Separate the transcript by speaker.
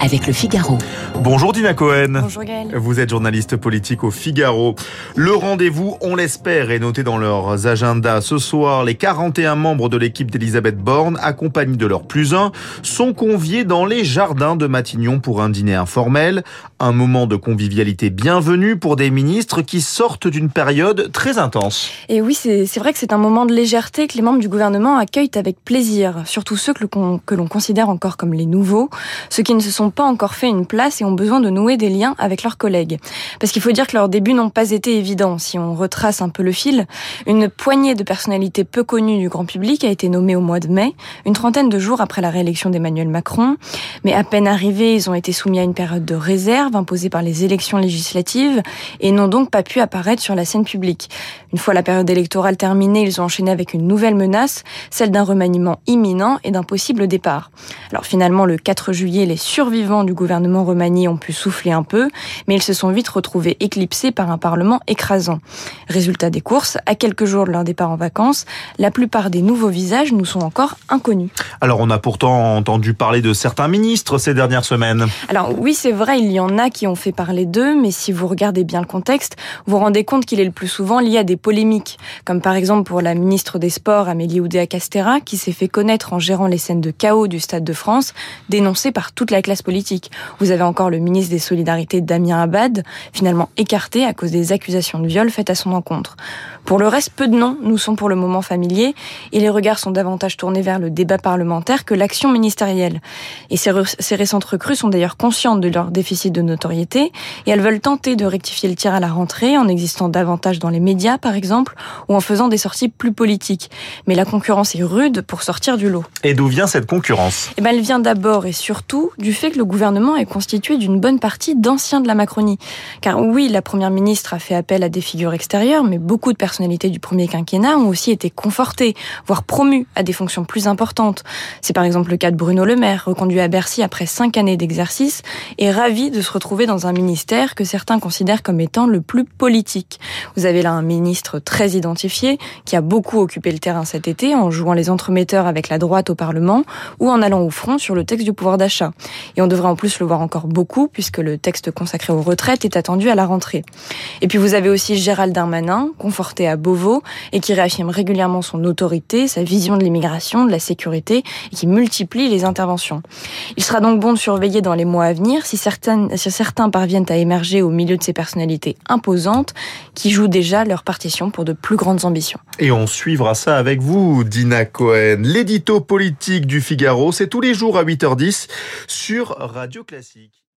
Speaker 1: avec le Figaro.
Speaker 2: Bonjour Dina Cohen.
Speaker 3: Bonjour Gaël.
Speaker 2: Vous êtes journaliste politique au Figaro. Le rendez-vous, on l'espère, est noté dans leurs agendas. Ce soir, les 41 membres de l'équipe d'Elisabeth Borne, accompagnés de leur plus un, sont conviés dans les jardins de Matignon pour un dîner informel. Un moment de convivialité bienvenu pour des ministres qui sortent d'une période très intense.
Speaker 3: Et oui, c'est vrai que c'est un moment de légèreté que les membres du gouvernement accueillent avec plaisir. Surtout ceux que l'on considère encore comme les nouveaux, ceux qui ne se sont pas encore fait une place et ont besoin de nouer des liens avec leurs collègues. Parce qu'il faut dire que leurs débuts n'ont pas été évidents. Si on retrace un peu le fil, une poignée de personnalités peu connues du grand public a été nommée au mois de mai, une trentaine de jours après la réélection d'Emmanuel Macron. Mais à peine arrivés, ils ont été soumis à une période de réserve imposée par les élections législatives et n'ont donc pas pu apparaître sur la scène publique. Une fois la période électorale terminée, ils ont enchaîné avec une nouvelle menace, celle d'un remaniement imminent et d'un possible départ. Alors finalement, le 4 juillet, les survivants du gouvernement remanié ont pu souffler un peu, mais ils se sont vite retrouvés éclipsés par un parlement écrasant. Résultat des courses, à quelques jours de leur départ en vacances, la plupart des nouveaux visages nous sont encore inconnus.
Speaker 2: Alors on a pourtant entendu parler de certains ministres ces dernières semaines.
Speaker 3: Alors oui, c'est vrai, il y en a qui ont fait parler d'eux, mais si vous regardez bien le contexte, vous vous rendez compte qu'il est le plus souvent lié à des polémiques, comme par exemple pour la ministre des Sports, Amélie Oudéa-Castera, qui s'est fait connaître en gérant les scènes de chaos du Stade de France, dénoncées par toute la classe politique politique. Vous avez encore le ministre des Solidarités Damien Abad, finalement écarté à cause des accusations de viol faites à son encontre. Pour le reste, peu de noms nous sont pour le moment familiers et les regards sont davantage tournés vers le débat parlementaire que l'action ministérielle. Et ces, ces récentes recrues sont d'ailleurs conscientes de leur déficit de notoriété et elles veulent tenter de rectifier le tir à la rentrée en existant davantage dans les médias, par exemple, ou en faisant des sorties plus politiques. Mais la concurrence est rude pour sortir du lot.
Speaker 2: Et d'où vient cette concurrence?
Speaker 3: Eh ben, elle vient d'abord et surtout du fait que le gouvernement est constitué d'une bonne partie d'anciens de la Macronie. Car oui, la première ministre a fait appel à des figures extérieures, mais beaucoup de personnalités du premier quinquennat ont aussi été confortées, voire promues à des fonctions plus importantes. C'est par exemple le cas de Bruno Le Maire, reconduit à Bercy après cinq années d'exercice et ravi de se retrouver dans un ministère que certains considèrent comme étant le plus politique. Vous avez là un ministre très identifié qui a beaucoup occupé le terrain cet été en jouant les entremetteurs avec la droite au Parlement ou en allant au front sur le texte du pouvoir d'achat. On devrait en plus le voir encore beaucoup puisque le texte consacré aux retraites est attendu à la rentrée. Et puis vous avez aussi Gérald Darmanin, conforté à Beauvau et qui réaffirme régulièrement son autorité, sa vision de l'immigration, de la sécurité et qui multiplie les interventions. Il sera donc bon de surveiller dans les mois à venir si, si certains parviennent à émerger au milieu de ces personnalités imposantes qui jouent déjà leur partition pour de plus grandes ambitions.
Speaker 2: Et on suivra ça avec vous, Dina Cohen. L'édito politique du Figaro, c'est tous les jours à 8h10 Radio Classique.